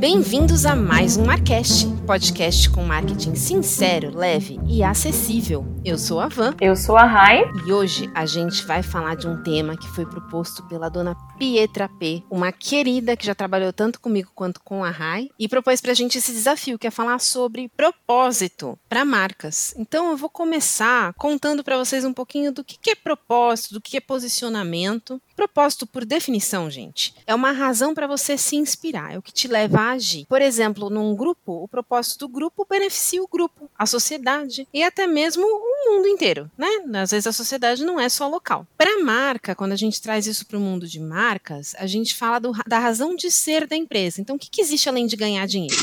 Bem-vindos a mais um Marcast, podcast com marketing sincero, leve e acessível. Eu sou a Van. Eu sou a Rai. E hoje a gente vai falar de um tema que foi proposto pela dona Pietra P, uma querida que já trabalhou tanto comigo quanto com a Rai, e propôs pra gente esse desafio, que é falar sobre propósito para marcas. Então eu vou começar contando para vocês um pouquinho do que é propósito, do que é posicionamento. Propósito, por definição, gente, é uma razão para você se inspirar, é o que te leva a agir. Por exemplo, num grupo, o propósito do grupo beneficia o grupo, a sociedade e até mesmo o mundo inteiro, né? Às vezes a sociedade não é só local. Para marca, quando a gente traz isso para o mundo de marcas, a gente fala do, da razão de ser da empresa. Então, o que, que existe além de ganhar dinheiro?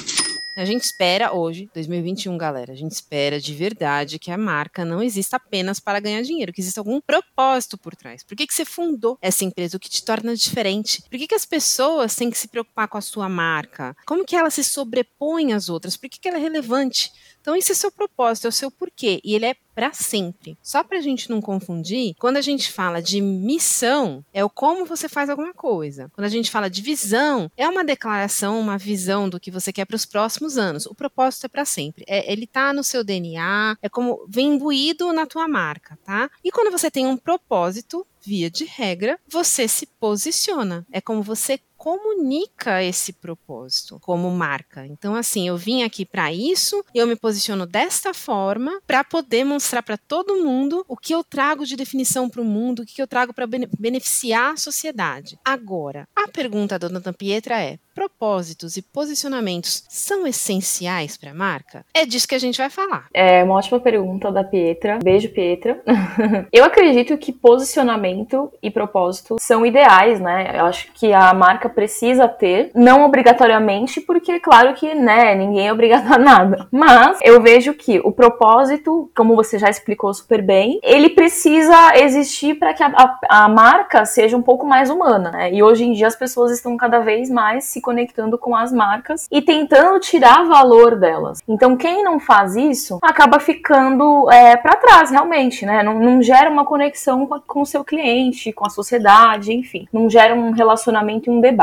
A gente espera hoje, 2021, galera, a gente espera de verdade que a marca não exista apenas para ganhar dinheiro, que exista algum propósito por trás. Por que, que você fundou essa empresa? O que te torna diferente? Por que, que as pessoas têm que se preocupar com a sua marca? Como que ela se sobrepõe às outras? Por que, que ela é relevante? Então, esse é o seu propósito, é o seu porquê. E ele é para sempre. Só para a gente não confundir, quando a gente fala de missão, é o como você faz alguma coisa. Quando a gente fala de visão, é uma declaração, uma visão do que você quer para os próximos anos. O propósito é para sempre. É, ele tá no seu DNA, é como vem imbuído na tua marca, tá? E quando você tem um propósito, via de regra, você se posiciona. É como você comunica esse propósito como marca. Então, assim, eu vim aqui para isso, eu me posiciono desta forma para poder mostrar para todo mundo o que eu trago de definição para o mundo, o que eu trago para beneficiar a sociedade. Agora, a pergunta da Dona Pietra é: propósitos e posicionamentos são essenciais para a marca? É disso que a gente vai falar. É uma ótima pergunta da Pietra. Beijo, Pietra. Eu acredito que posicionamento e propósito são ideais, né? Eu acho que a marca precisa ter, não obrigatoriamente, porque claro que, né, ninguém é obrigado a nada. Mas eu vejo que o propósito, como você já explicou super bem, ele precisa existir para que a, a, a, marca seja um pouco mais humana, né? E hoje em dia as pessoas estão cada vez mais se conectando com as marcas e tentando tirar valor delas. Então, quem não faz isso acaba ficando é, para trás, realmente, né? Não, não, gera uma conexão com o seu cliente, com a sociedade, enfim, não gera um relacionamento e um debate.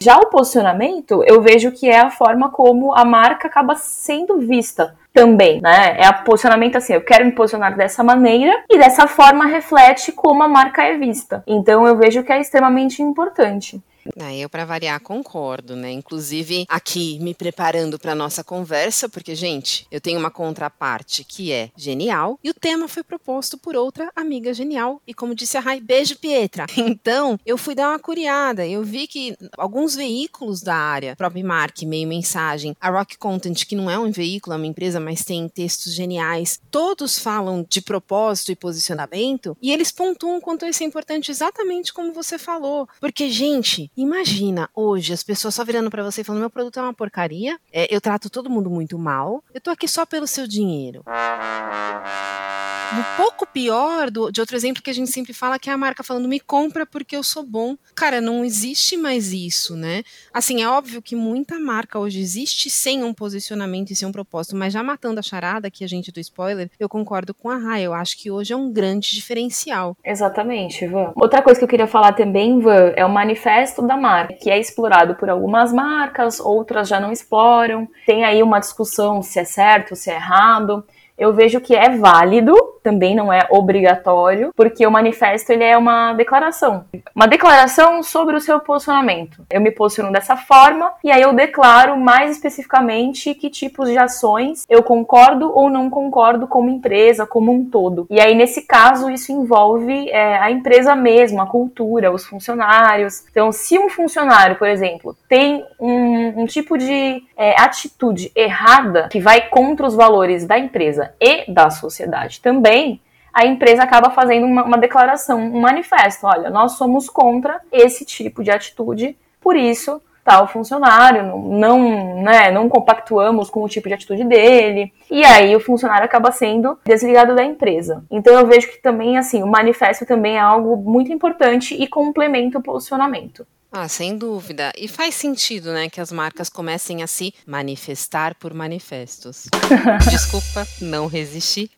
Já o posicionamento, eu vejo que é a forma como a marca acaba sendo vista também, né? É o posicionamento assim, eu quero me posicionar dessa maneira e dessa forma reflete como a marca é vista. Então eu vejo que é extremamente importante. Ah, eu, para variar, concordo, né? Inclusive, aqui me preparando para nossa conversa, porque, gente, eu tenho uma contraparte que é genial e o tema foi proposto por outra amiga genial. E como disse a Rai, beijo, Pietra. Então, eu fui dar uma curiada. Eu vi que alguns veículos da área, próprio Mark, meio mensagem, a Rock Content, que não é um veículo, é uma empresa, mas tem textos geniais, todos falam de propósito e posicionamento e eles pontuam quanto isso é importante, exatamente como você falou. Porque, gente, Imagina hoje as pessoas só virando para você e falando: meu produto é uma porcaria, é, eu trato todo mundo muito mal, eu tô aqui só pelo seu dinheiro. Um pouco pior do, de outro exemplo que a gente sempre fala que é a marca falando: me compra porque eu sou bom. Cara, não existe mais isso, né? Assim, é óbvio que muita marca hoje existe sem um posicionamento e sem um propósito, mas já matando a charada aqui, a gente do spoiler, eu concordo com a Rai. Eu acho que hoje é um grande diferencial. Exatamente, Ivan. Outra coisa que eu queria falar também, Ivan, é o manifesto da marca, que é explorado por algumas marcas, outras já não exploram. Tem aí uma discussão se é certo, se é errado eu vejo que é válido, também não é obrigatório, porque o manifesto ele é uma declaração, uma declaração sobre o seu posicionamento. Eu me posiciono dessa forma e aí eu declaro mais especificamente que tipos de ações eu concordo ou não concordo como empresa, como um todo. E aí nesse caso isso envolve é, a empresa mesmo, a cultura, os funcionários. Então, se um funcionário, por exemplo, tem um, um tipo de é, atitude errada que vai contra os valores da empresa e da sociedade também, a empresa acaba fazendo uma, uma declaração, um manifesto. Olha, nós somos contra esse tipo de atitude, por isso tal funcionário, não, né, não compactuamos com o tipo de atitude dele, e aí o funcionário acaba sendo desligado da empresa. Então eu vejo que também, assim, o manifesto também é algo muito importante e complementa o posicionamento. Ah, sem dúvida. E faz sentido, né, que as marcas comecem a se manifestar por manifestos. Desculpa, não resisti.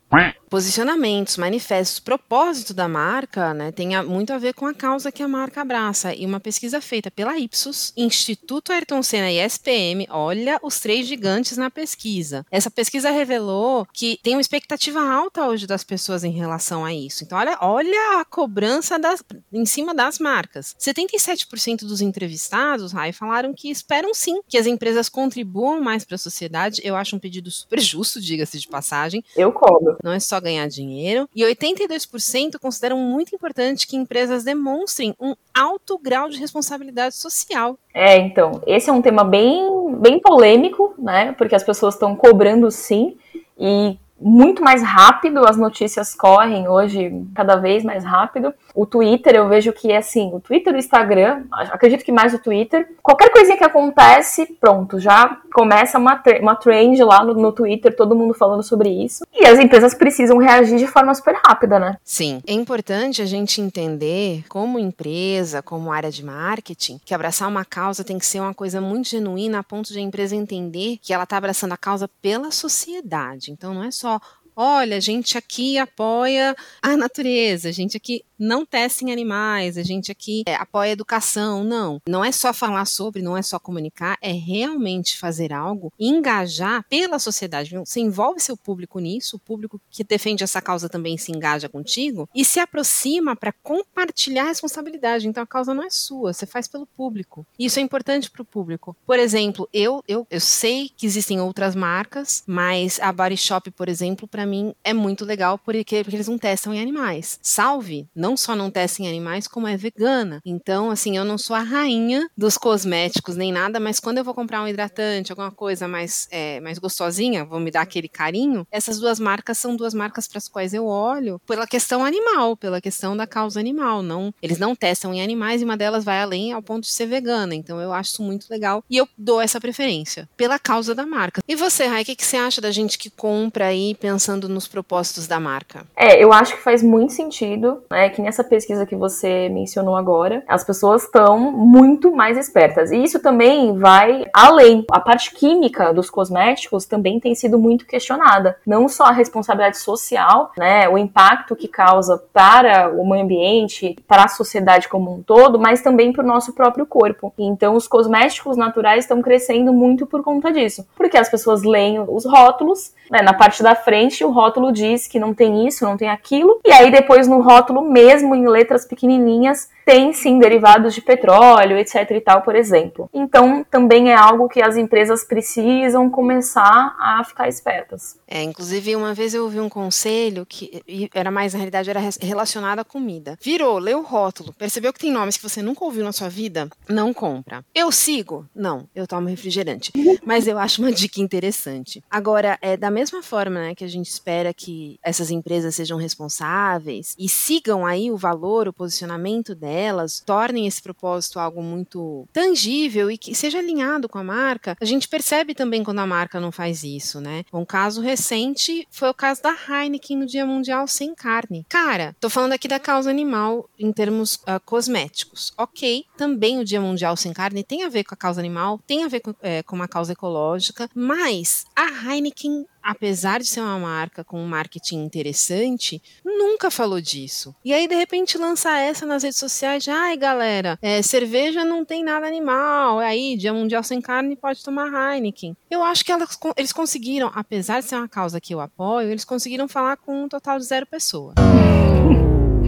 Posicionamentos, manifestos, propósito da marca, né, tem muito a ver com a causa que a marca abraça. E uma pesquisa feita pela Ipsos, Instituto Ayrton Senna e SPM, olha os três gigantes na pesquisa. Essa pesquisa revelou que tem uma expectativa alta hoje das pessoas em relação a isso. Então, olha, olha a cobrança das, em cima das marcas. 77% dos entrevistados, Rai, falaram que esperam sim que as empresas contribuam mais para a sociedade. Eu acho um pedido super justo, diga-se de passagem. Eu cobro. Não é só ganhar dinheiro. E 82% consideram muito importante que empresas demonstrem um alto grau de responsabilidade social. É, então, esse é um tema bem, bem polêmico, né? Porque as pessoas estão cobrando sim. E muito mais rápido, as notícias correm hoje cada vez mais rápido. O Twitter, eu vejo que é assim, o Twitter e o Instagram, acredito que mais o Twitter, qualquer coisinha que acontece, pronto, já começa uma, uma trend lá no, no Twitter, todo mundo falando sobre isso. E as empresas precisam reagir de forma super rápida, né? Sim, é importante a gente entender, como empresa, como área de marketing, que abraçar uma causa tem que ser uma coisa muito genuína a ponto de a empresa entender que ela está abraçando a causa pela sociedade. Então não é só olha, a gente aqui apoia a natureza, a gente aqui não testa em animais, a gente aqui é, apoia a educação. Não, não é só falar sobre, não é só comunicar, é realmente fazer algo, engajar pela sociedade. Você envolve seu público nisso, o público que defende essa causa também se engaja contigo e se aproxima para compartilhar a responsabilidade. Então a causa não é sua, você faz pelo público. Isso é importante para o público. Por exemplo, eu, eu, eu sei que existem outras marcas, mas a Body Shop, por exemplo, para mim é muito legal porque, porque eles não testam em animais. Salve, não só não testa em animais, como é vegana. Então, assim, eu não sou a rainha dos cosméticos nem nada, mas quando eu vou comprar um hidratante, alguma coisa mais, é, mais gostosinha, vou me dar aquele carinho, essas duas marcas são duas marcas para as quais eu olho pela questão animal, pela questão da causa animal. Não, eles não testam em animais e uma delas vai além ao ponto de ser vegana. Então, eu acho isso muito legal e eu dou essa preferência pela causa da marca. E você, Rai, o que, que você acha da gente que compra aí pensando pensando nos propósitos da marca? É, eu acho que faz muito sentido, né? Que nessa pesquisa que você mencionou agora, as pessoas estão muito mais espertas. E isso também vai além. A parte química dos cosméticos também tem sido muito questionada. Não só a responsabilidade social, né? O impacto que causa para o meio ambiente, para a sociedade como um todo, mas também para o nosso próprio corpo. Então, os cosméticos naturais estão crescendo muito por conta disso. Porque as pessoas leem os rótulos, né, na parte da frente, o rótulo diz que não tem isso, não tem aquilo, e aí depois no rótulo, mesmo em letras pequenininhas, tem sim derivados de petróleo, etc e tal, por exemplo. Então, também é algo que as empresas precisam começar a ficar espertas. É, inclusive, uma vez eu ouvi um conselho que era mais, na realidade, era relacionado à comida. Virou, leu o rótulo, percebeu que tem nomes que você nunca ouviu na sua vida? Não compra. Eu sigo? Não, eu tomo refrigerante. Mas eu acho uma dica interessante. Agora, é da mesma forma né, que a gente espera que essas empresas sejam responsáveis e sigam aí o valor, o posicionamento delas, elas tornem esse propósito algo muito tangível e que seja alinhado com a marca, a gente percebe também quando a marca não faz isso, né? Um caso recente foi o caso da Heineken no Dia Mundial Sem Carne. Cara, tô falando aqui da causa animal em termos uh, cosméticos. Ok, também o Dia Mundial Sem Carne tem a ver com a causa animal, tem a ver com, é, com uma causa ecológica, mas a Heineken apesar de ser uma marca com um marketing interessante, nunca falou disso. E aí, de repente, lança essa nas redes sociais de, ai, galera, é, cerveja não tem nada animal, aí, dia mundial sem carne, pode tomar Heineken. Eu acho que elas, eles conseguiram, apesar de ser uma causa que eu apoio, eles conseguiram falar com um total de zero pessoas.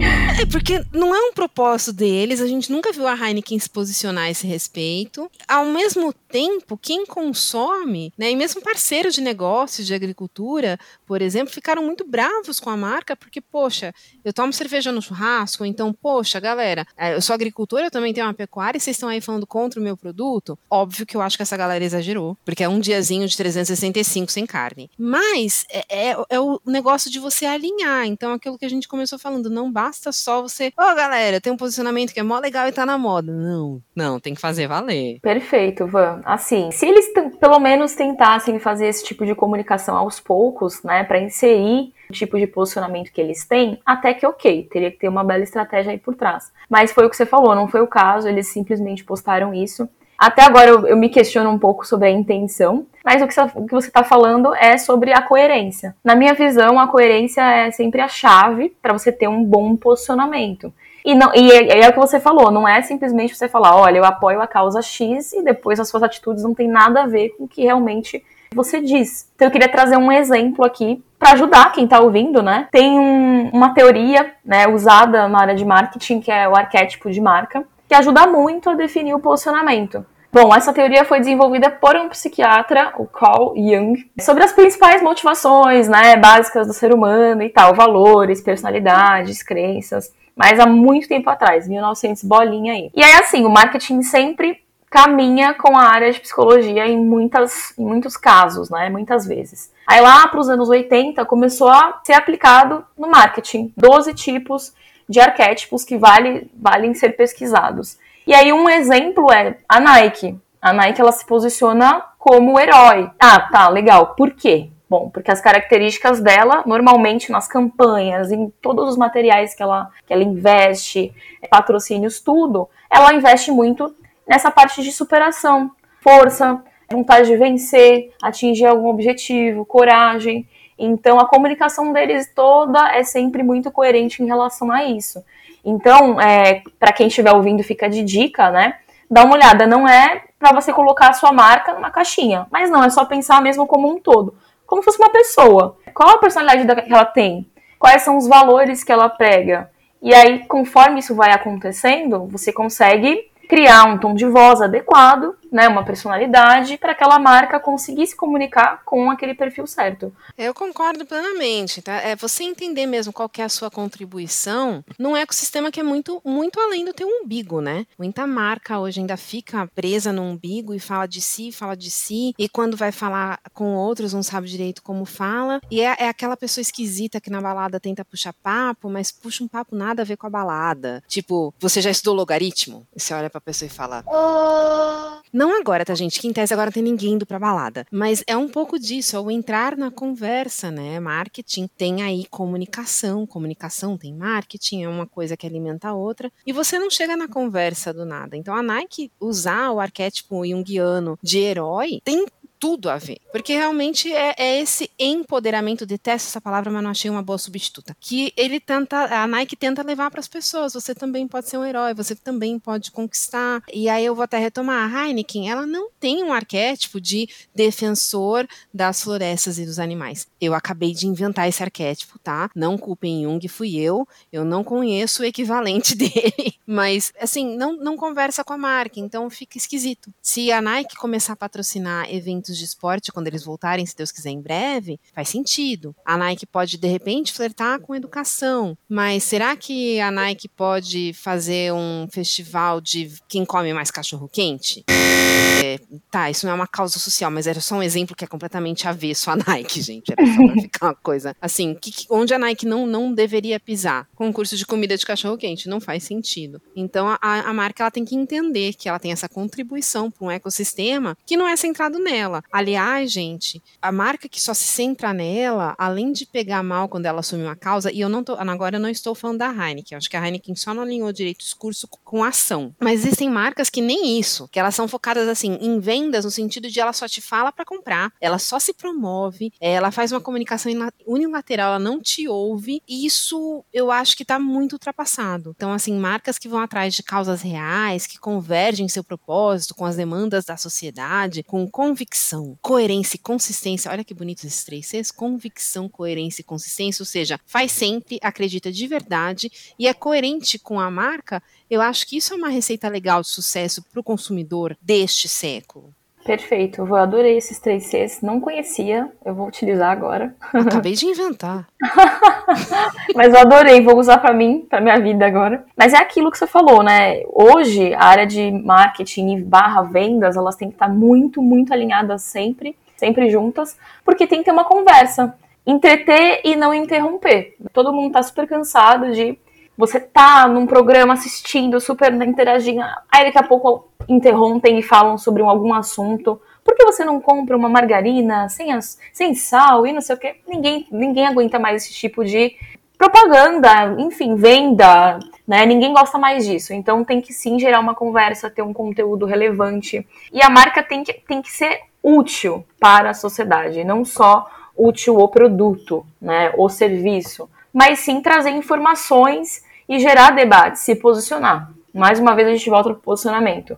É, porque não é um propósito deles, a gente nunca viu a Heineken se posicionar a esse respeito. Ao mesmo tempo, quem consome, né, e mesmo parceiros de negócios de agricultura, por exemplo, ficaram muito bravos com a marca, porque, poxa, eu tomo cerveja no churrasco, então, poxa, galera, é, eu sou agricultora, eu também tenho uma pecuária, e vocês estão aí falando contra o meu produto? Óbvio que eu acho que essa galera exagerou, porque é um diazinho de 365 sem carne. Mas é, é, é o negócio de você alinhar, então aquilo que a gente começou falando, não basta só você, ô oh, galera, tem um posicionamento que é mó legal e tá na moda. Não, não, tem que fazer valer. Perfeito, Van. Assim, se eles pelo menos tentassem fazer esse tipo de comunicação aos poucos, né, para inserir o tipo de posicionamento que eles têm, até que ok, teria que ter uma bela estratégia aí por trás. Mas foi o que você falou, não foi o caso, eles simplesmente postaram isso Até agora eu, eu me questiono um pouco sobre a intenção, mas o que, o que você está falando é sobre a coerência. Na minha visão, a coerência é sempre a chave para você ter um bom posicionamento. E, não, e é, é, o que você falou, não é simplesmente você falar, olha, eu apoio a causa X e depois as suas atitudes não têm nada a ver com o que realmente você diz. Então eu queria trazer um exemplo aqui para ajudar quem está ouvindo, né? Tem um, uma teoria né, usada na área de marketing, que é o arquétipo de marca, que ajuda muito a definir o posicionamento. Bom, essa teoria foi desenvolvida por um psiquiatra, o Carl Jung, sobre as principais motivações, né, básicas do ser humano e tal, valores, personalidades, crenças, mas há muito tempo atrás, 1900 bolinha aí. E aí assim, o marketing sempre caminha com a área de psicologia em, muitas, em muitos casos, né? Muitas vezes. Aí lá para os anos 80 começou a ser aplicado no marketing. 12 tipos de arquétipos que vale, valem ser pesquisados. E aí um exemplo é a Nike. A Nike ela se posiciona como herói. Ah, tá, legal. Por quê? Bom, porque as características dela, normalmente nas campanhas, em todos os materiais que ela, que ela investe, patrocínios, tudo, ela investe muito nessa parte de superação, força, vontade de vencer, atingir algum objetivo, coragem. Então a comunicação deles toda é sempre muito coerente em relação a isso. Então, é, para quem estiver ouvindo, fica de dica, né? Dá uma olhada, não é para você colocar a sua marca numa caixinha, mas não, é só pensar mesmo como um todo, como se fosse uma pessoa. Qual a personalidade que ela tem? Quais são os valores que ela prega? E aí, conforme isso vai acontecendo, você consegue criar um tom de voz adequado, né, uma personalidade para aquela marca conseguir se comunicar com aquele perfil certo. Eu concordo plenamente, tá? É você entender mesmo qual é a sua contribuição num ecossistema que é muito muito além do teu umbigo, né? Muita marca hoje ainda fica presa no umbigo e fala de si, fala de si, e quando vai falar com outros não sabe direito como fala, e é, é aquela pessoa esquisita que na balada tenta puxar papo, mas puxa um papo nada a ver com a balada. Tipo, você já estudou logaritmo? E você olha pra pessoa e fala. Oh. Não agora, tá, gente? Que em tese agora não tem ninguém indo pra balada. Mas é um pouco disso, é o entrar na conversa, né? Marketing tem aí comunicação. Comunicação tem marketing, é uma coisa que alimenta a outra. E você não chega na conversa do nada. Então a Nike usar o arquétipo junguiano de herói tem tudo a ver. Porque realmente é, é, esse empoderamento, detesto essa palavra, mas não achei uma boa substituta. Que ele tenta, a Nike tenta levar para as pessoas. Você também pode ser um herói, você também pode conquistar. E aí eu vou até retomar a Heineken, ela não tem um arquétipo de defensor das florestas e dos animais. Eu acabei de inventar esse arquétipo, tá? Não culpem Jung, fui eu. Eu não conheço o equivalente dele. Mas, assim, não, não conversa com a marca, então fica esquisito. Se a Nike começar a patrocinar eventos eventos de esporte, quando eles voltarem, se Deus quiser, em breve, faz sentido. A Nike pode, de repente, flertar com educação, mas será que a Nike pode fazer um festival de quem come mais cachorro-quente? É, tá, isso não é uma causa social, mas era só um exemplo que é completamente avesso à Nike, gente. Era só pra ficar uma coisa assim, que, onde a Nike não, não deveria pisar. Concurso de comida de cachorro-quente, não faz sentido. Então a, a marca ela tem que entender que ela tem essa contribuição para um ecossistema que não é centrado nela. Aliás, gente, a marca que só se centra nela, além de pegar mal quando ela assume uma causa, e eu não tô, agora eu não estou falando da Heineken, acho que a Heineken só não alinhou direito o discurso com ação. Mas existem marcas que nem isso, que elas são focadas assim em vendas no sentido de ela só te fala para comprar, ela só se promove, ela faz uma comunicação unilateral, ela não te ouve, e isso eu acho que tá muito ultrapassado. Então, assim, marcas que vão atrás de causas reais, que convergem seu propósito com as demandas da sociedade, com convicção convicção, coerência e consistência. Olha que bonitos esses três Cs: convicção, coerência e consistência. Ou seja, faz sempre, acredita de verdade e é coerente com a marca. Eu acho que isso é uma receita legal de sucesso para o consumidor deste século. Perfeito, eu adorei esses três Cs, não conhecia, eu vou utilizar agora. Acabei de inventar. Mas eu adorei, vou usar para mim, para minha vida agora. Mas é aquilo que você falou, né? Hoje, a área de marketing e barra vendas, elas têm que estar muito, muito alinhadas sempre, sempre juntas, porque tem que ter uma conversa. Entreter e não interromper. Todo mundo tá super cansado de você tá num programa assistindo, super interagindo, aí daqui a pouco interrompem e falam sobre algum assunto. Por que você não compra uma margarina sem, as, sem sal e não sei o que? Ninguém, ninguém aguenta mais esse tipo de propaganda, enfim, venda, né? Ninguém gosta mais disso. Então tem que sim gerar uma conversa, ter um conteúdo relevante. E a marca tem que, tem que ser útil para a sociedade, não só útil o produto, né, o serviço, mas sim trazer informações e gerar debate, se posicionar. Mais uma vez a gente volta para o posicionamento.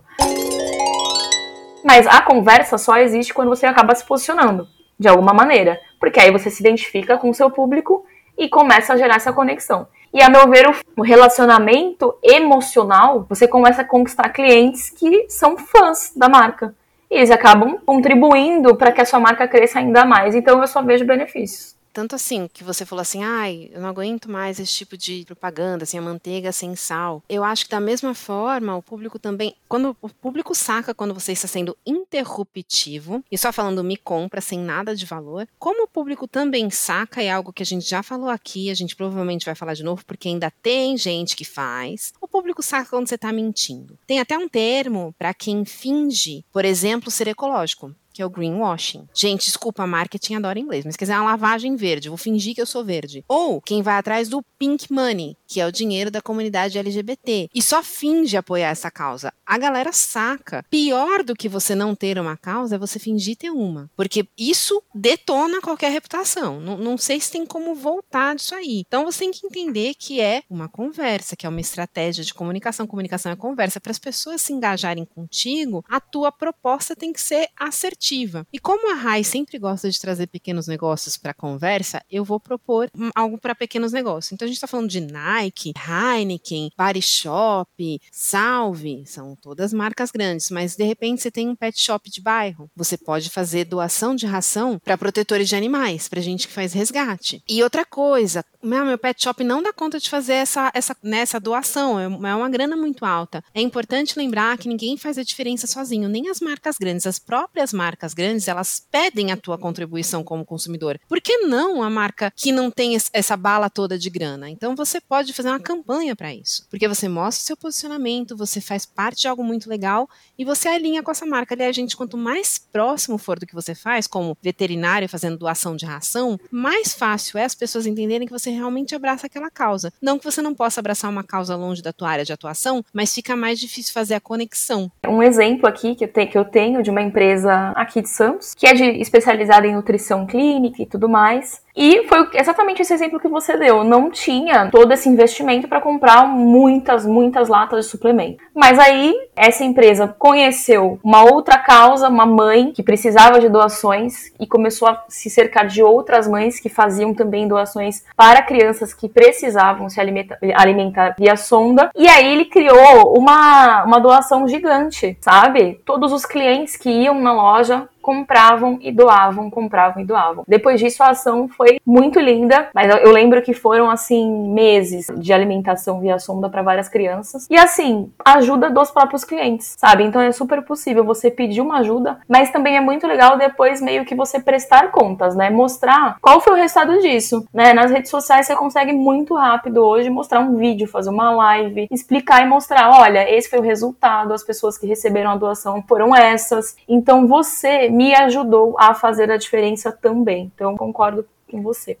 Mas a conversa só existe quando você acaba se posicionando, de alguma maneira. Porque aí você se identifica com o seu público e começa a gerar essa conexão. E a meu ver, o relacionamento emocional, você começa a conquistar clientes que são fãs da marca. E eles acabam contribuindo para que a sua marca cresça ainda mais. Então eu só vejo benefícios. Tanto assim, que você falou assim, ai, eu não aguento mais esse tipo de propaganda, assim, a manteiga sem sal. Eu acho que da mesma forma, o público também, quando o público saca quando você está sendo interruptivo, e só falando me compra sem nada de valor, como o público também saca, é algo que a gente já falou aqui, a gente provavelmente vai falar de novo, porque ainda tem gente que faz, o público saca quando você está mentindo. Tem até um termo para quem finge, por exemplo, ser ecológico que é o greenwashing. Gente, desculpa, marketing adora inglês, mas quer dizer, é uma lavagem verde, vou fingir que eu sou verde. Ou quem vai atrás do pink money, que é o dinheiro da comunidade LGBT, e só finge apoiar essa causa. A galera saca. Pior do que você não ter uma causa é você fingir ter uma, porque isso detona qualquer reputação. Não, não sei se tem como voltar disso aí. Então você tem que entender que é uma conversa, que é uma estratégia de comunicação. Comunicação é conversa. Para as pessoas se engajarem contigo, a tua proposta tem que ser assertiva e como a Rai sempre gosta de trazer pequenos negócios para conversa, eu vou propor algo para pequenos negócios. Então a gente está falando de Nike, Heineken, Body Shop, Salve, são todas marcas grandes, mas de repente você tem um pet shop de bairro. Você pode fazer doação de ração para protetores de animais, para gente que faz resgate. E outra coisa, meu, meu pet shop não dá conta de fazer essa, essa, nessa né, doação, é, é uma grana muito alta. É importante lembrar que ninguém faz a diferença sozinho, nem as marcas grandes, as próprias marcas grandes, elas pedem a tua contribuição como consumidor. Por que não a marca que não tem essa bala toda de grana? Então você pode fazer uma campanha para isso, porque você mostra o seu posicionamento, você faz parte de algo muito legal e você alinha com essa marca. Aliás, gente, quanto mais próximo for do que você faz, como veterinário fazendo doação de ração, mais fácil é as pessoas entenderem que você realmente abraça aquela causa. Não que você não possa abraçar uma causa longe da tua área de atuação, mas fica mais difícil fazer a conexão. Um exemplo aqui que eu, te, que eu tenho de uma empresa aqui de Santos, que é de, especializada em nutrição clínica e tudo mais, e foi exatamente esse exemplo que você deu. Não tinha todo esse investimento para comprar muitas, muitas latas de suplemento. Mas aí essa empresa conheceu uma outra causa, uma mãe que precisava de doações e começou a se cercar de outras mães que faziam também doações para crianças que precisavam se alimentar, alimentar via sonda. E aí ele criou uma, uma doação gigante, sabe? Todos os clientes que iam na loja casa compravam e doavam, compravam e doavam. Depois disso, a ação foi muito linda, mas eu lembro que foram assim meses de alimentação via sonda para várias crianças. E assim, ajuda dos próprios clientes, sabe? Então é super possível você pedir uma ajuda, mas também é muito legal depois meio que você prestar contas, né? Mostrar qual foi o resultado disso, né? Nas redes sociais você consegue muito rápido hoje mostrar um vídeo, fazer uma live, explicar e mostrar, olha, esse foi o resultado, as pessoas que receberam a doação foram essas. Então você me ajudou a fazer a diferença também. Então, concordo com você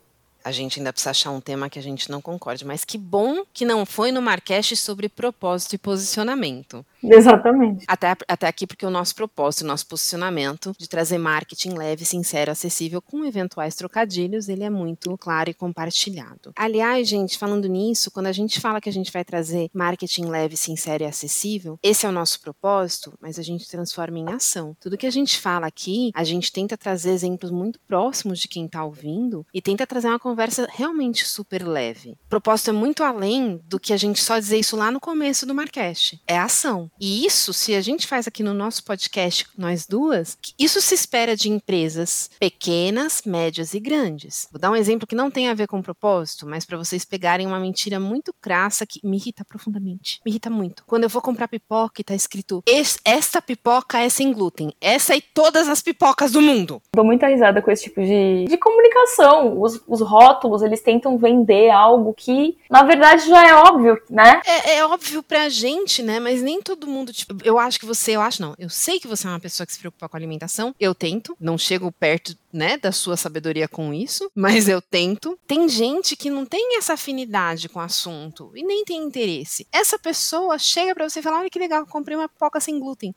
a gente ainda precisa achar um tema que a gente não concorde. Mas que bom que não foi no Marcast sobre propósito e posicionamento. Exatamente. Até, até aqui, porque o nosso propósito, o nosso posicionamento de trazer marketing leve, sincero, acessível, com eventuais trocadilhos, ele é muito claro e compartilhado. Aliás, gente, falando nisso, quando a gente fala que a gente vai trazer marketing leve, sincero e acessível, esse é o nosso propósito, mas a gente transforma em ação. Tudo que a gente fala aqui, a gente tenta trazer exemplos muito próximos de quem está ouvindo e tenta trazer uma conversa realmente super leve. O propósito é muito além do que a gente só dizer isso lá no começo do Marcast. É ação. E isso, se a gente faz aqui no nosso podcast, nós duas, isso se espera de empresas pequenas, médias e grandes. Vou dar um exemplo que não tem a ver com propósito, mas para vocês pegarem uma mentira muito crassa que me irrita profundamente. Me irrita muito. Quando eu vou comprar pipoca e tá escrito: esta pipoca é sem glúten. Essa e todas as pipocas do mundo. Dou muita risada com esse tipo de, de comunicação. Os, os rótulos, eles tentam vender algo que, na verdade, já é óbvio, né? É, é óbvio pra gente, né? Mas nem todo mundo, tipo, eu acho que você, eu acho não, eu sei que você é uma pessoa que se preocupa com alimentação, eu tento, não chego perto né, da sua sabedoria com isso, mas eu tento. Tem gente que não tem essa afinidade com o assunto e nem tem interesse. Essa pessoa chega para você e fala: "Olha que legal, comprei uma pipoca sem glúten".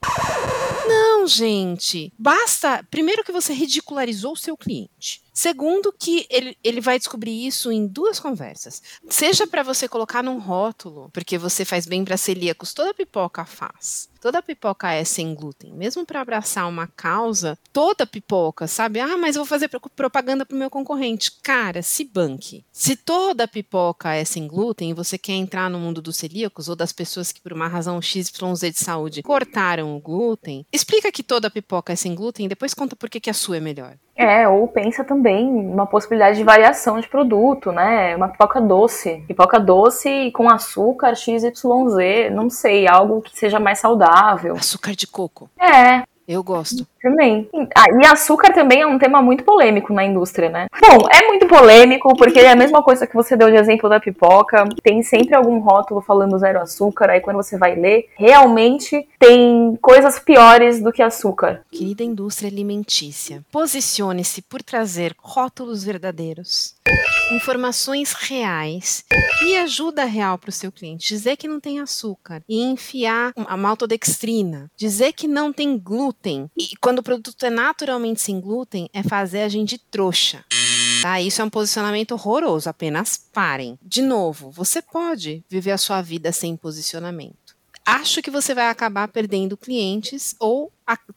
Não, gente. Basta, primeiro que você ridicularizou o seu cliente. Segundo, que ele, ele vai descobrir isso em duas conversas. Seja para você colocar num rótulo, porque você faz bem para celíacos, toda pipoca faz. Toda pipoca é sem glúten. Mesmo para abraçar uma causa, toda pipoca, sabe? Ah, mas eu vou fazer propaganda pro meu concorrente. Cara, se banque. Se toda pipoca é sem glúten e você quer entrar no mundo dos celíacos ou das pessoas que por uma razão XYZ de saúde cortaram o glúten, explica que toda pipoca é sem glúten e depois conta por que, que a sua é melhor. É, ou pensa também uma possibilidade de variação de produto, né? Uma pipoca doce. Pipoca doce com açúcar XYZ, não sei, algo que seja mais saudável. Açúcar de coco. É, eu gosto. Também. Ah, e açúcar também é um tema muito polêmico na indústria, né? Bom, é muito polêmico porque é a mesma coisa que você deu de exemplo da pipoca. Tem sempre algum rótulo falando zero açúcar. Aí quando você vai ler, realmente tem coisas piores do que açúcar. Querida indústria alimentícia, posicione-se por trazer rótulos verdadeiros, informações reais e ajuda real para o seu cliente. Dizer que não tem açúcar e enfiar a maltodextrina, dizer que não tem glúten e quando o produto é naturalmente sem glúten é fazer a gente trouxa. Tá? Isso é um posicionamento horroroso, apenas parem. De novo, você pode viver a sua vida sem posicionamento. Acho que você vai acabar perdendo clientes ou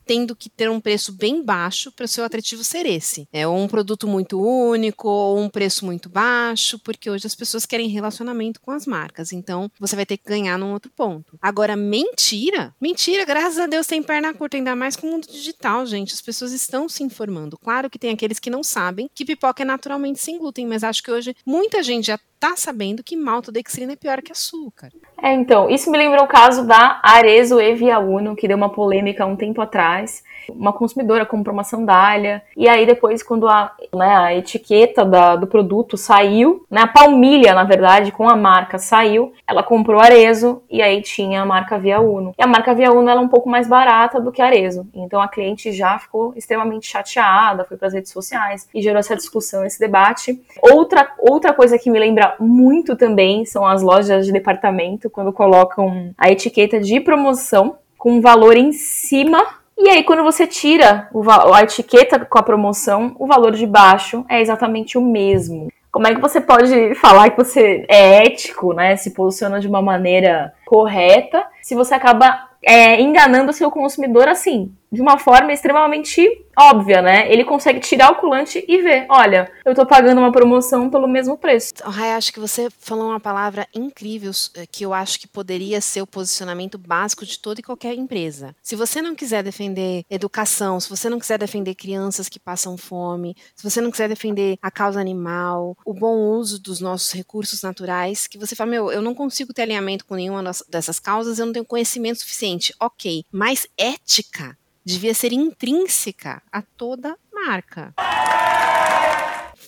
tendo que ter um preço bem baixo para o seu atrativo ser esse. É ou um produto muito único, ou um preço muito baixo, porque hoje as pessoas querem relacionamento com as marcas. Então, você vai ter que ganhar num outro ponto. Agora, mentira, mentira, graças a Deus tem perna curta, ainda mais com o mundo digital, gente. As pessoas estão se informando. Claro que tem aqueles que não sabem que pipoca é naturalmente sem glúten, mas acho que hoje muita gente já tá sabendo que maltodextrina é pior que açúcar. É, então, isso me lembra o caso da Arezo Evia Uno, que deu uma polêmica um tempo atrás. Uma consumidora comprou uma sandália, e aí depois, quando a, né, a etiqueta da, do produto saiu, né, a palmilha, na verdade, com a marca saiu, ela comprou Arezo, e aí tinha a marca Via Uno. E a marca Via Uno ela é um pouco mais barata do que Arezo. Então a cliente já ficou extremamente chateada, foi para as redes sociais, e gerou essa discussão, esse debate. Outra, outra coisa que me lembra muito também são as lojas de departamento, quando colocam a etiqueta de promoção com um valor em cima. E aí, quando você tira a etiqueta com a promoção, o valor de baixo é exatamente o mesmo. Como é que você pode falar que você é ético, né? Se posiciona de uma maneira correta, se você acaba é, enganando seu consumidor assim, de uma forma extremamente óbvia, né? Ele consegue tirar o colante e ver, olha, eu tô pagando uma promoção pelo mesmo preço. Rai, acho que você falou uma palavra incrível eh, que eu acho que poderia ser o posicionamento básico de toda e qualquer empresa. Se você não quiser defender educação, se você não quiser defender crianças que passam fome, se você não quiser defender a causa animal, o bom uso dos nossos recursos naturais, que você fala, meu, eu não consigo ter alinhamento com nenhuma dessas causas, eu não tenho conhecimento suficiente. Ok, mas ética devia ser intrínseca a toda marca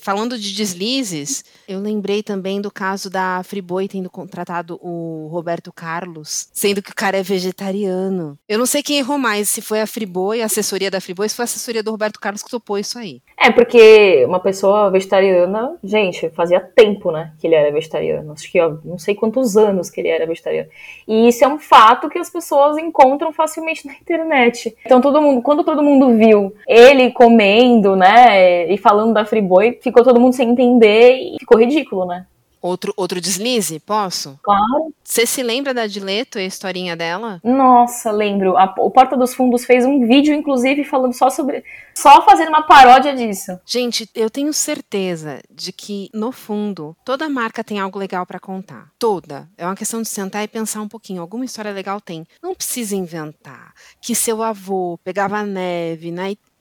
falando de deslizes, eu lembrei também do caso da Friboi tendo contratado o Roberto Carlos, sendo que o cara é vegetariano. Eu não sei quem errou mais, se foi a Friboi, a assessoria da Friboi, se foi a assessoria do Roberto Carlos que topou isso aí. É, porque uma pessoa vegetariana, gente, fazia tempo, né, que ele era vegetariano. Acho que, ó, não sei quantos anos que ele era vegetariano. E isso é um fato que as pessoas encontram facilmente na internet. Então, todo mundo, quando todo mundo viu ele comendo, né, e falando da Friboi, ficou todo mundo sem entender e ficou ridículo, né? Outro, outro deslize, posso? Claro. Você se lembra da Dileto e a historinha dela? Nossa, lembro. A, o Porta dos Fundos fez um vídeo, inclusive, falando só sobre. Só fazendo uma paródia disso. Gente, eu tenho certeza de que, no fundo, toda marca tem algo legal para contar. Toda. É uma questão de sentar e pensar um pouquinho. Alguma história legal tem. Não precisa inventar. Que seu avô pegava neve na Itália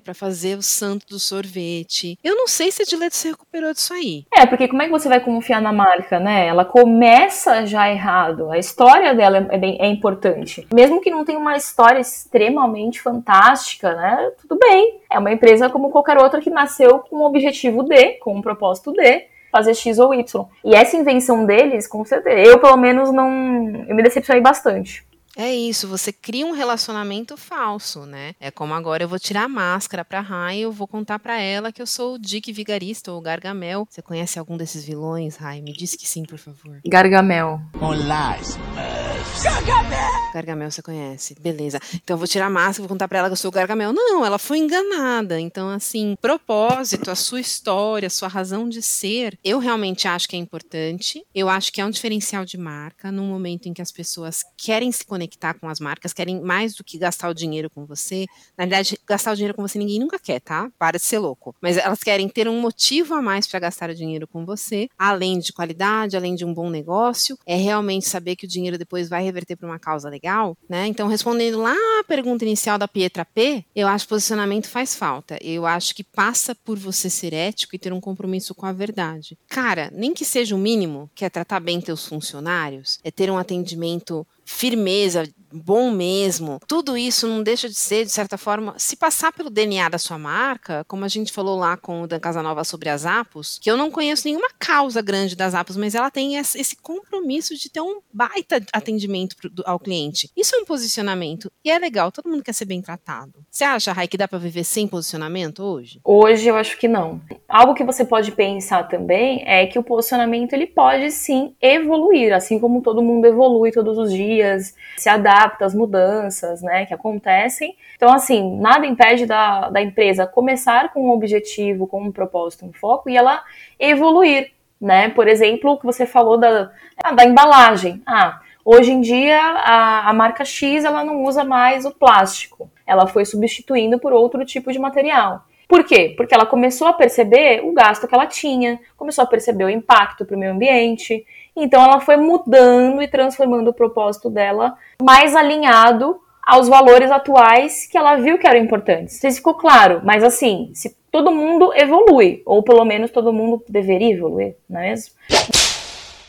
para fazer o santo do sorvete. Eu não sei se a Dileto se recuperou disso aí. É, porque como é que você vai confiar na marca, né? Ela começa já errado. A história dela é, bem, é importante. Mesmo que não tenha uma história extremamente fantástica, né? Tudo bem. É uma empresa como qualquer outra que nasceu com um objetivo D, com um propósito D fazer X ou Y. E essa invenção deles, com certeza, eu pelo menos não. Eu me decepcionei bastante. É isso, você cria um relacionamento falso, né? É como agora eu vou tirar a máscara pra Rai e eu vou contar para ela que eu sou o Dick Vigarista ou Gargamel. Você conhece algum desses vilões, Rai? Me diz que sim, por favor. Gargamel. Olá, Gargamel! Gargamel você conhece, beleza. Então eu vou tirar a máscara e vou contar pra ela que eu sou o Gargamel. Não, ela foi enganada. Então, assim, propósito, a sua história, a sua razão de ser, eu realmente acho que é importante. Eu acho que é um diferencial de marca num momento em que as pessoas querem se conectar conectar com as marcas, querem mais do que gastar o dinheiro com você. Na verdade, gastar o dinheiro com você ninguém nunca quer, tá? Para de ser louco. Mas elas querem ter um motivo a mais para gastar o dinheiro com você, além de qualidade, além de um bom negócio, é realmente saber que o dinheiro depois vai reverter para uma causa legal, né? Então, respondendo lá a pergunta inicial da Pietra P, eu acho que posicionamento faz falta. Eu acho que passa por você ser ético e ter um compromisso com a verdade. Cara, nem que seja o mínimo, que é tratar bem teus funcionários, é ter um atendimento firmeza, bom mesmo, tudo isso não deixa de ser, de certa forma, se passar pelo DNA da sua marca, como a gente falou lá com o Dan Casanova sobre as Apos, que eu não conheço nenhuma causa grande das Apos, mas ela tem esse compromisso de ter um baita atendimento ao cliente. Isso é um posicionamento e é legal, todo mundo quer ser bem tratado. Você acha, Rai, que dá para viver sem posicionamento hoje? Hoje eu acho que não. Algo que você pode pensar também é que o posicionamento ele pode sim evoluir, assim como todo mundo evolui todos os dias, se adapta adapta às mudanças, né, que acontecem. Então, assim, nada impede da, da empresa começar com um objetivo, com um propósito, um foco, e ela evoluir, né? Por exemplo, o que você falou da, da embalagem. Ah, hoje em dia a, a marca X ela não usa mais o plástico, ela foi substituindo por outro tipo de material. Por quê? Porque ela começou a perceber o gasto que ela tinha, começou a perceber o impacto para o meio ambiente. Então ela foi mudando e transformando o propósito dela mais alinhado aos valores atuais que ela viu que eram importantes. Não sei se ficou claro, mas assim, se todo mundo evolui, ou pelo menos todo mundo deveria evoluir, não é mesmo?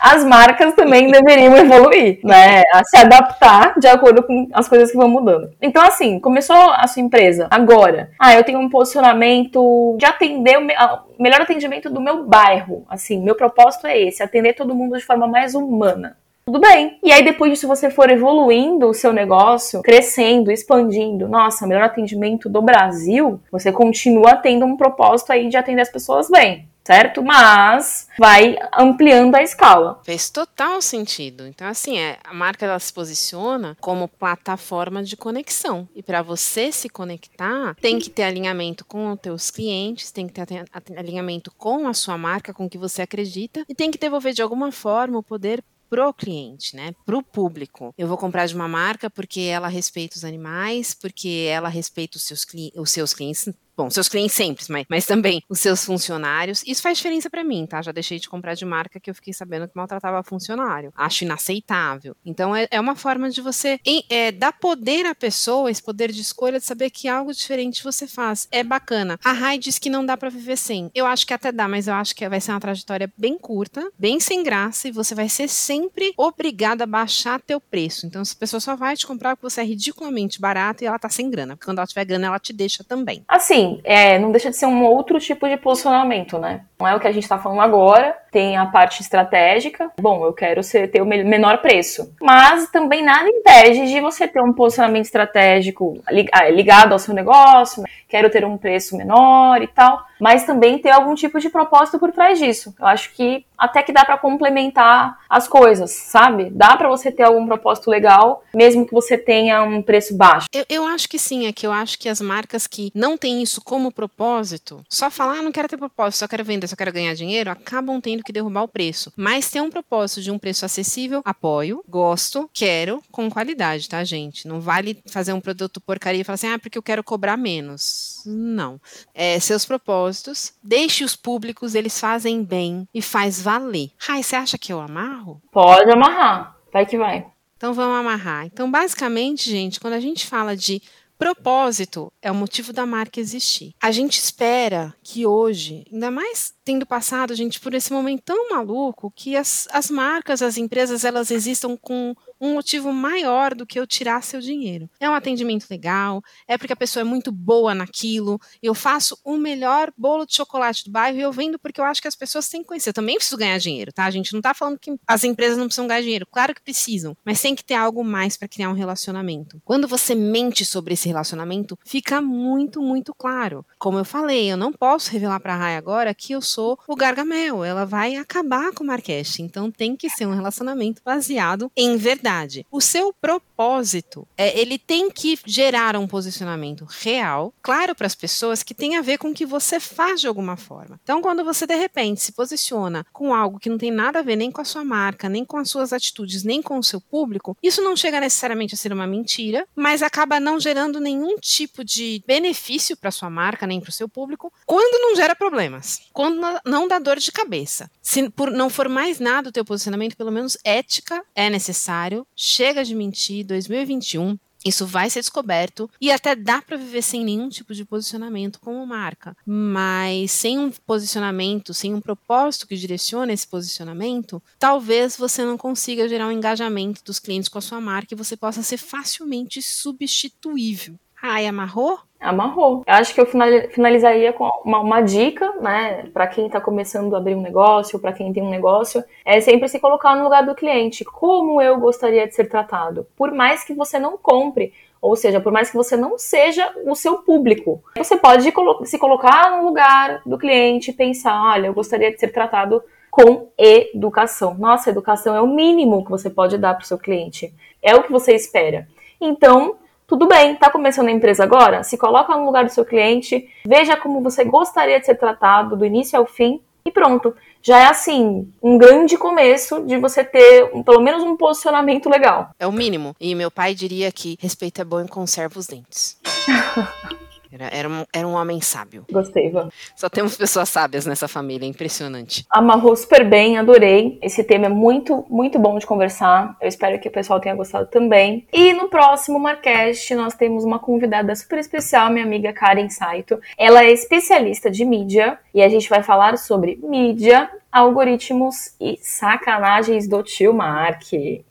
As marcas também deveriam evoluir, né? A se adaptar de acordo com as coisas que vão mudando. Então, assim, começou a sua empresa agora. Ah, eu tenho um posicionamento de atender o melhor atendimento do meu bairro. Assim, meu propósito é esse: atender todo mundo de forma mais humana tudo bem. E aí, depois disso, você for evoluindo o seu negócio, crescendo, expandindo, nossa, melhor atendimento do Brasil, você continua tendo um propósito aí de atender as pessoas bem certo? Mas vai ampliando a escala. Fez total sentido. Então, assim, é, a marca ela se posiciona como plataforma de conexão. E para você se conectar, tem que ter alinhamento com os teus clientes, tem que ter alinhamento com a sua marca, com o que você acredita, e tem que devolver de alguma forma o poder pro cliente, né? Pro público. Eu vou comprar de uma marca porque ela respeita os animais, porque ela respeita os seus, os seus clientes, bom, seus clientes sempre, mas, mas também os seus funcionários. Isso faz diferença para mim, tá? Já deixei de comprar de marca que eu fiquei sabendo que maltratava funcionário. Acho inaceitável. Então é, é uma forma de você é, dar poder à pessoa, esse poder de escolha de saber que algo diferente você faz. É bacana. A Rai diz que não dá para viver sem. Eu acho que até dá, mas eu acho que vai ser uma trajetória bem curta, bem sem graça e você vai ser sempre obrigada a baixar teu preço. Então a pessoa só vai te comprar porque você é ridiculamente barato e ela tá sem grana. Porque quando ela tiver grana, ela te deixa também. Assim, é, não deixa de ser um outro tipo de posicionamento, né? Não é o que a gente está falando agora, tem a parte estratégica. Bom, eu quero ser, ter o menor preço. Mas também nada impede de você ter um posicionamento estratégico ah, ligado ao seu negócio, quero ter um preço menor e tal, mas também ter algum tipo de propósito por trás disso. Eu acho que até que dá para complementar as coisas, sabe? Dá para você ter algum propósito legal, mesmo que você tenha um preço baixo. Eu, eu acho que sim, é que eu acho que as marcas que não têm isso como propósito, só falar, ah, não quero ter propósito, só quero vender, só quero ganhar dinheiro, acabam tendo que derrubar o preço. Mas ter um propósito de um preço acessível, apoio, gosto, quero, com qualidade, tá, gente? Não vale fazer um produto porcaria e falar assim, ah, porque eu quero cobrar menos. Não. É, seus propósitos, deixe os públicos, eles fazem bem e faz valer. Rai, você acha que eu amarro? Pode amarrar. Vai que vai. Então vamos amarrar. Então, basicamente, gente, quando a gente fala de propósito é o motivo da marca existir. A gente espera que hoje, ainda mais tendo passado, gente, por esse momento tão maluco, que as, as marcas, as empresas, elas existam com um motivo maior do que eu tirar seu dinheiro. É um atendimento legal, é porque a pessoa é muito boa naquilo, eu faço o melhor bolo de chocolate do bairro e eu vendo porque eu acho que as pessoas têm que conhecer. Eu também preciso ganhar dinheiro, tá? A gente não tá falando que as empresas não precisam ganhar dinheiro. Claro que precisam, mas tem que ter algo mais para criar um relacionamento. Quando você mente sobre esse relacionamento, fica muito, muito claro. Como eu falei, eu não posso revelar para a Rai agora que eu sou o Gargamel. Ela vai acabar com o Marquês. Então tem que ser um relacionamento baseado em verdade verdade. O seu propósito, é, ele tem que gerar um posicionamento real, claro para as pessoas, que tem a ver com o que você faz de alguma forma. Então, quando você de repente se posiciona com algo que não tem nada a ver nem com a sua marca, nem com as suas atitudes, nem com o seu público, isso não chega necessariamente a ser uma mentira, mas acaba não gerando nenhum tipo de benefício para sua marca, nem para o seu público, quando não gera problemas, quando não dá dor de cabeça. Se por não for mais nada o teu posicionamento, pelo menos ética é necessário chega de mentir, 2021. Isso vai ser descoberto e até dá para viver sem nenhum tipo de posicionamento como marca. Mas sem um posicionamento, sem um propósito que direcione esse posicionamento, talvez você não consiga gerar um engajamento dos clientes com a sua marca e você possa ser facilmente substituível. Ai, amarrou? Amarrou. Eu acho que eu finalizaria com uma, uma dica, né, para quem está começando a abrir um negócio, para quem tem um negócio, é sempre se colocar no lugar do cliente. Como eu gostaria de ser tratado? Por mais que você não compre, ou seja, por mais que você não seja o seu público, você pode se colocar no lugar do cliente e pensar: olha, eu gostaria de ser tratado com educação. Nossa, educação é o mínimo que você pode dar para o seu cliente. É o que você espera. Então, tudo bem, está começando a empresa agora? Se coloca no lugar do seu cliente, veja como você gostaria de ser tratado do início ao fim e pronto. Já é assim, um grande começo de você ter um, pelo menos um posicionamento legal. É o mínimo. E meu pai diria que respeito é bom e conserva os dentes. Era, era, um, era um homem sábio. Gostei, Ivan. Só temos pessoas sábias nessa família, é impressionante. Amarrou super bem, adorei. Esse tema é muito, muito bom de conversar. Eu espero que o pessoal tenha gostado também. E no próximo Marcast, nós temos uma convidada super especial, minha amiga Karen Saito. Ela é especialista de mídia e a gente vai falar sobre mídia algoritmos e sacanagens do tio Mark.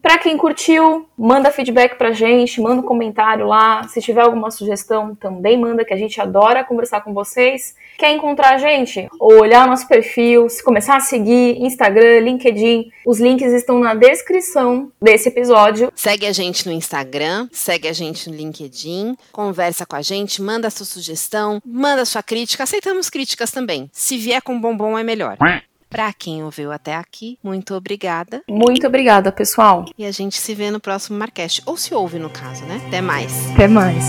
Pra quem curtiu, manda feedback pra gente, manda um comentário lá. Se tiver alguma sugestão, também manda, que a gente adora conversar com vocês. Quer encontrar a gente? Ou olhar nosso perfil, se começar a seguir Instagram, LinkedIn, os links estão na descrição desse episódio. Segue a gente no Instagram, segue a gente no LinkedIn, conversa com a gente, manda sua sugestão, manda sua crítica. Aceitamos críticas também. Se vier com bombom é melhor. Para quem ouviu até aqui, muito obrigada. Muito obrigada, pessoal. E a gente se vê no próximo Marcast. Ou se ouve, no caso, né? Até mais. Até mais.